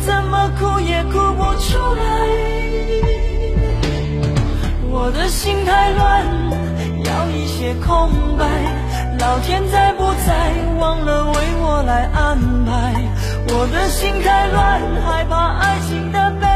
怎么哭也哭不出来，我的心太乱，要一些空白。老天在不在，忘了为我来安排。我的心太乱，害怕爱情的。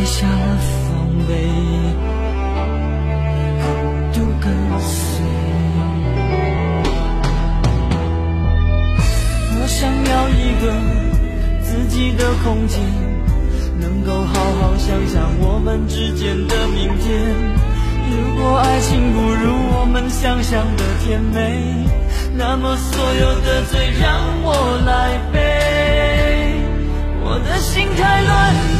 卸下了防备，孤独跟随。我想要一个自己的空间，能够好好想想我们之间的明天。如果爱情不如我们想象的甜美，那么所有的罪让我来背。我的心太乱。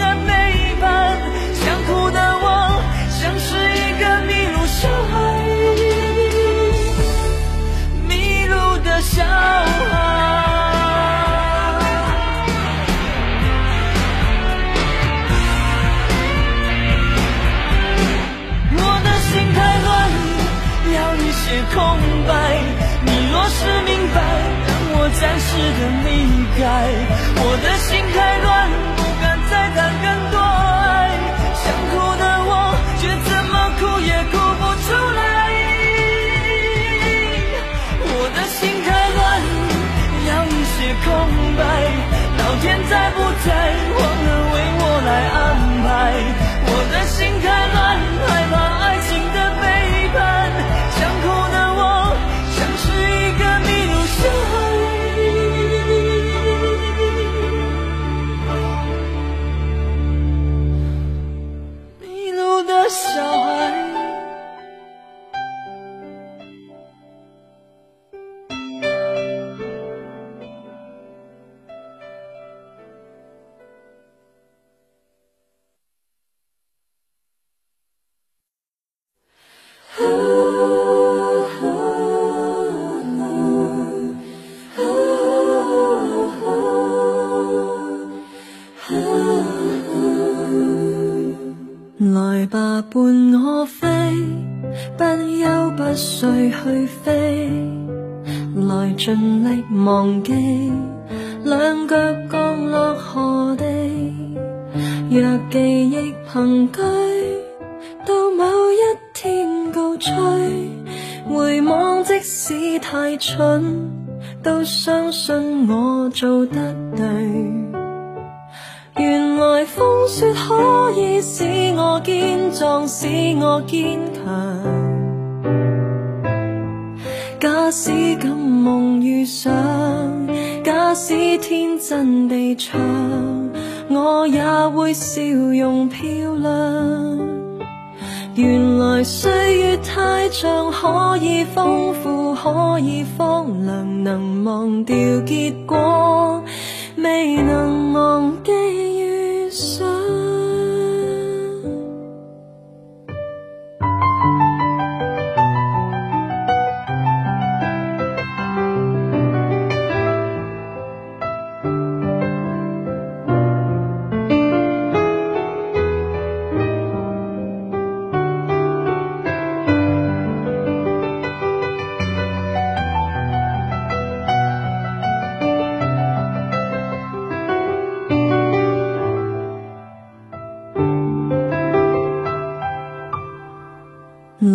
值得你改我的心。不休不睡去飞，来尽力忘记，两脚降落何地？若记忆凭据，到某一天告吹，回望即使太蠢，都相信我做得对。原来风雪可以使我坚壮，使我坚强。假使感梦遇上，假使天真地唱，我也会笑容漂亮。原来岁月太长，可以丰富，可以荒凉，能忘掉结果，未能忘记。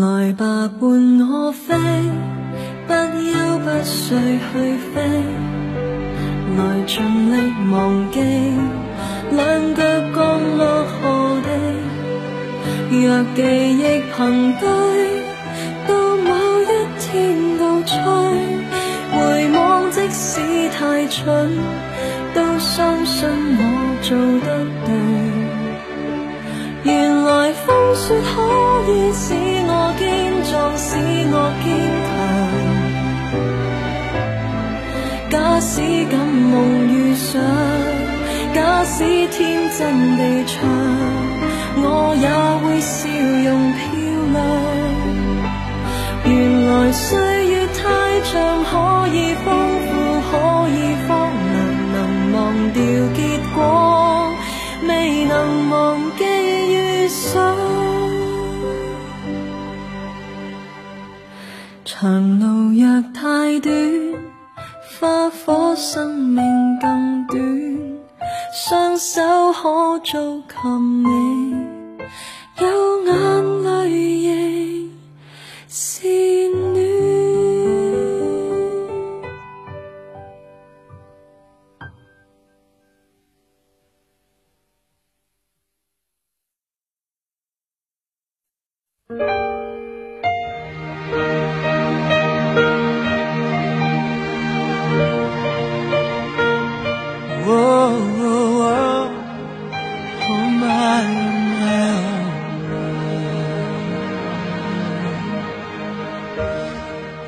来吧，伴我飞，不休不睡去飞，来尽力忘记，两脚降落何地？若记忆凭据，到某一天倒吹，回望即使太蠢，都相信我做得对。原来风雪可以使。使我坚强。假使敢梦与想，假使天真地唱，我也会笑容漂亮。原来岁月太长，可以。长路若太短，花火生命更短。双手可触及你有眼泪亦是暖。哦，Oh my my oh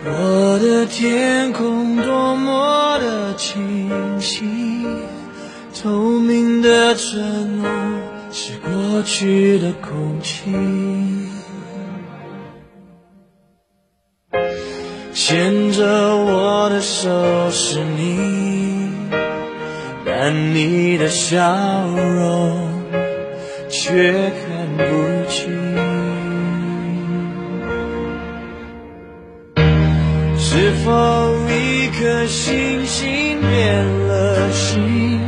my。我的天空多么的清晰，透明的承诺是过去的空气。牵着我的手是你。但你的笑容，却看不清。是否一颗星星变了心？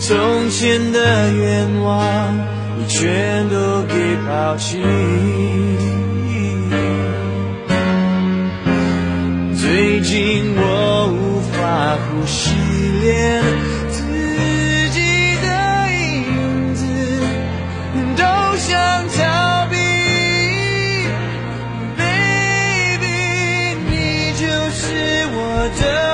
从前的愿望，你全都给抛弃。do